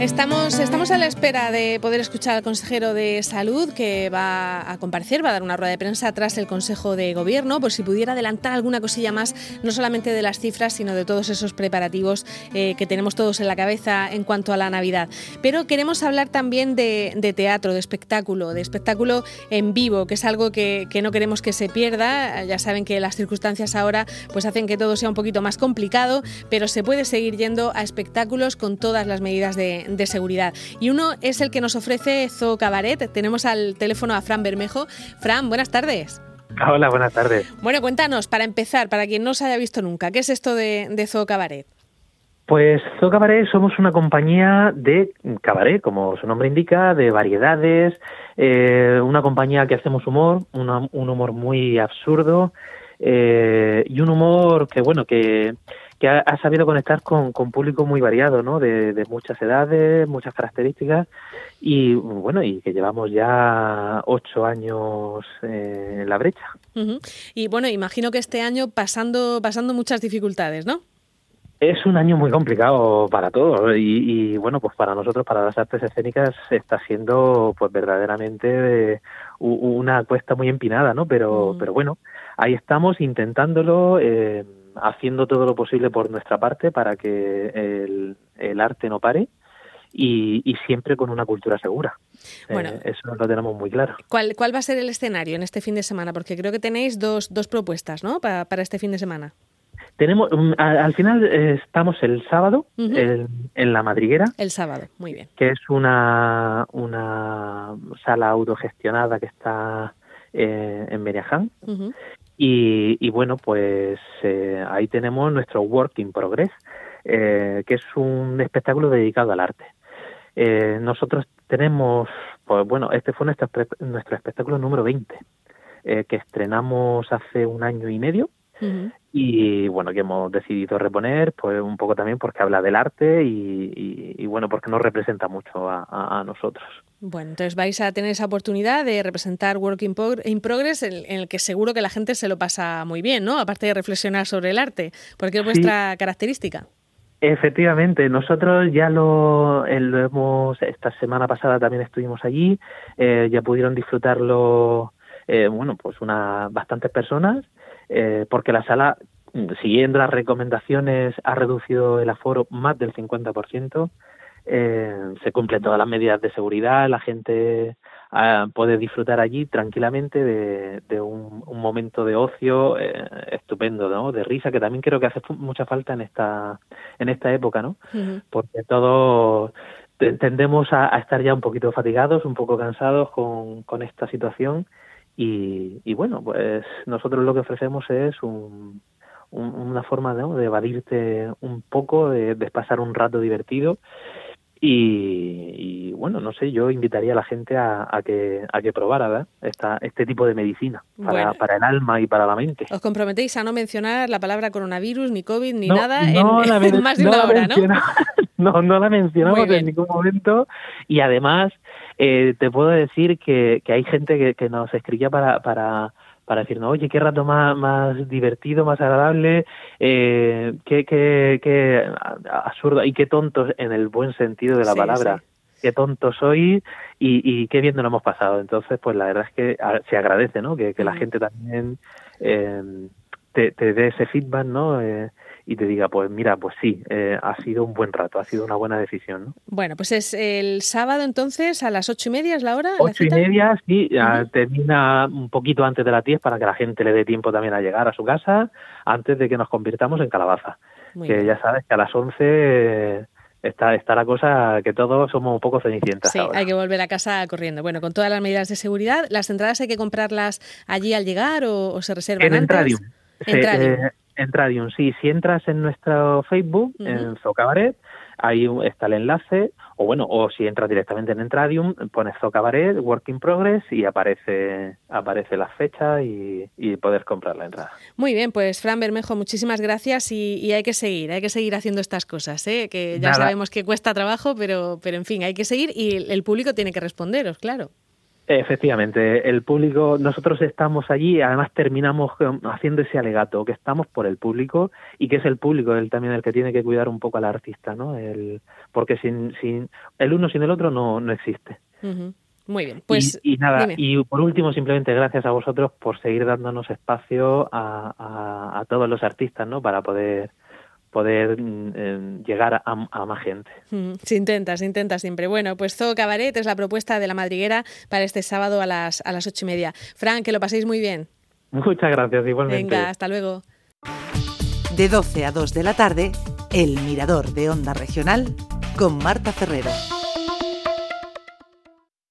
Estamos, estamos a la espera de poder escuchar al consejero de salud que va a comparecer, va a dar una rueda de prensa tras el Consejo de Gobierno, por si pudiera adelantar alguna cosilla más, no solamente de las cifras, sino de todos esos preparativos eh, que tenemos todos en la cabeza en cuanto a la Navidad. Pero queremos hablar también de, teatro, de espectáculo, de espectáculo en vivo, que es algo que, no queremos que se pierda. Ya saben que las circunstancias ahora pues hacen que todo sea un poquito más complicado, pero se puede seguir yendo a espectáculos con todas las medidas de de seguridad. Y uno es el que nos ofrece Zoo Cabaret. Tenemos al teléfono a Fran Bermejo. Fran, buenas tardes. Hola, buenas tardes. Bueno, cuéntanos, para empezar, para quien no se haya visto nunca, ¿qué es esto de, de Zoo Cabaret? Pues Zoo Cabaret somos una compañía de cabaret, como su nombre indica, de variedades, eh, una compañía que hacemos humor, un humor muy absurdo eh, y un humor que, bueno, que que ha, sabido conectar con, con, público muy variado, ¿no? De, muchas edades, muchas características y bueno, y que llevamos ya ocho años eh, en la brecha. Y bueno, imagino que este año pasando, pasando muchas dificultades, ¿no? Es un año muy complicado para todos y, bueno, pues para nosotros, para las artes escénicas, está siendo pues verdaderamente una cuesta muy empinada, ¿no? Pero, pero bueno, ahí estamos intentándolo. Eh, haciendo todo lo posible por nuestra parte para que el, arte no pare y, siempre con una cultura segura. Bueno, eh, eso lo tenemos muy claro. ¿Cuál, ¿Cuál va a ser el escenario en este fin de semana? Porque creo que tenéis dos, dos propuestas ¿no? para, para este fin de semana. Tenemos, al final eh, estamos el sábado en la Madriguera. El sábado, muy bien. Que es una, una sala autogestionada que está eh, en Beniaján. Y, bueno, pues eh, ahí tenemos nuestro Work in Progress, eh, que es un espectáculo dedicado al arte. Eh, nosotros tenemos, pues bueno, este fue nuestro, nuestro espectáculo número 20, que estrenamos hace un año y medio y bueno, que hemos decidido reponer, pues un poco también porque habla del arte y, bueno, porque nos representa mucho a, nosotros. Bueno, entonces vais a tener esa oportunidad de representar Work in, Progress, en, el que seguro que la gente se lo pasa muy bien, ¿no? Aparte de reflexionar sobre el arte, porque es vuestra característica. Efectivamente, nosotros ya lo, eh, hemos, esta semana pasada también estuvimos allí, eh, ya pudieron disfrutarlo, eh, bueno, pues unas bastantes personas eh, porque la sala, siguiendo las recomendaciones, ha reducido el aforo más del 50%. Eh, se cumplen todas las medidas de seguridad, la gente ah, puede disfrutar allí tranquilamente de, un, momento de ocio eh, estupendo, ¿no? De risa, que también creo que hace mucha falta en esta, en esta época, ¿no? Porque todos tendemos a, estar ya un poquito fatigados, un poco cansados con, con esta situación y, bueno, pues nosotros lo que ofrecemos es una forma de evadirte un poco, de, pasar un rato divertido. Y, bueno, no sé, yo invitaría a la gente a, que, a que probara Esta, este tipo de medicina para, para, el alma y para la mente. Os comprometéis a no mencionar la palabra coronavirus, ni COVID, ni nada en, más de una hora, ¿no? No, no la mencionamos en ningún momento y además eh, te puedo decir que, que hay gente que, que nos escribía para, para, para decirnos, oye, qué rato más, más divertido, más agradable, eh, qué, qué, qué absurdo y qué tontos en el buen sentido de la palabra. Qué tonto soy y, y qué bien nos lo hemos pasado. Entonces, pues la verdad es que se agradece, ¿no? Que, que la gente también eh, te, te dé ese feedback, ¿no? Eh, y te diga, pues mira, pues sí, eh, ha sido un buen rato, ha sido una buena decisión. ¿no? Bueno, pues es el sábado entonces a las ocho y media es la hora. Ocho y media, sí, termina un poquito antes de las diez para que la gente le dé tiempo también a llegar a su casa antes de que nos convirtamos en calabaza. que ya sabes que a las once... está, está la cosa que todos somos un poco cenicientas. Sí, hay que volver a casa corriendo. Bueno, con todas las medidas de seguridad, ¿las entradas hay que comprarlas allí al llegar o, se reservan en antes? En eh, en Radium, sí. Si entras en nuestro Facebook, en Zocabaret, ahí está el enlace, o bueno, o si entras directamente en Entradium, pones Zocabaret, Work in Progress y aparece, aparece la fecha y, y poder comprar la entrada. Muy bien, pues Fran Bermejo, muchísimas gracias y, hay que seguir, hay que seguir haciendo estas cosas, ¿eh? que ya sabemos que cuesta trabajo, pero, pero en fin, hay que seguir y el público tiene que responderos, claro. Efectivamente, el público, nosotros estamos allí y además terminamos haciendo ese alegato, que estamos por el público y que es el público el también el que tiene que cuidar un poco al artista, ¿no? El, porque sin, sin el uno sin el otro no, no existe. Muy bien, pues. Y, nada, y por último, simplemente gracias a vosotros por seguir dándonos espacio a, a, a todos los artistas, ¿no? Para poder poder mm, eh, llegar a, más gente. Mm, se intenta, se intenta siempre. Bueno, pues Zoo Cabaret es la propuesta de la madriguera para este sábado a las, a las ocho y media. Frank, que lo paséis muy bien. Muchas gracias, igualmente. Venga, hasta luego. De 12 a 2 de la tarde, El Mirador de Onda Regional con Marta Ferrero.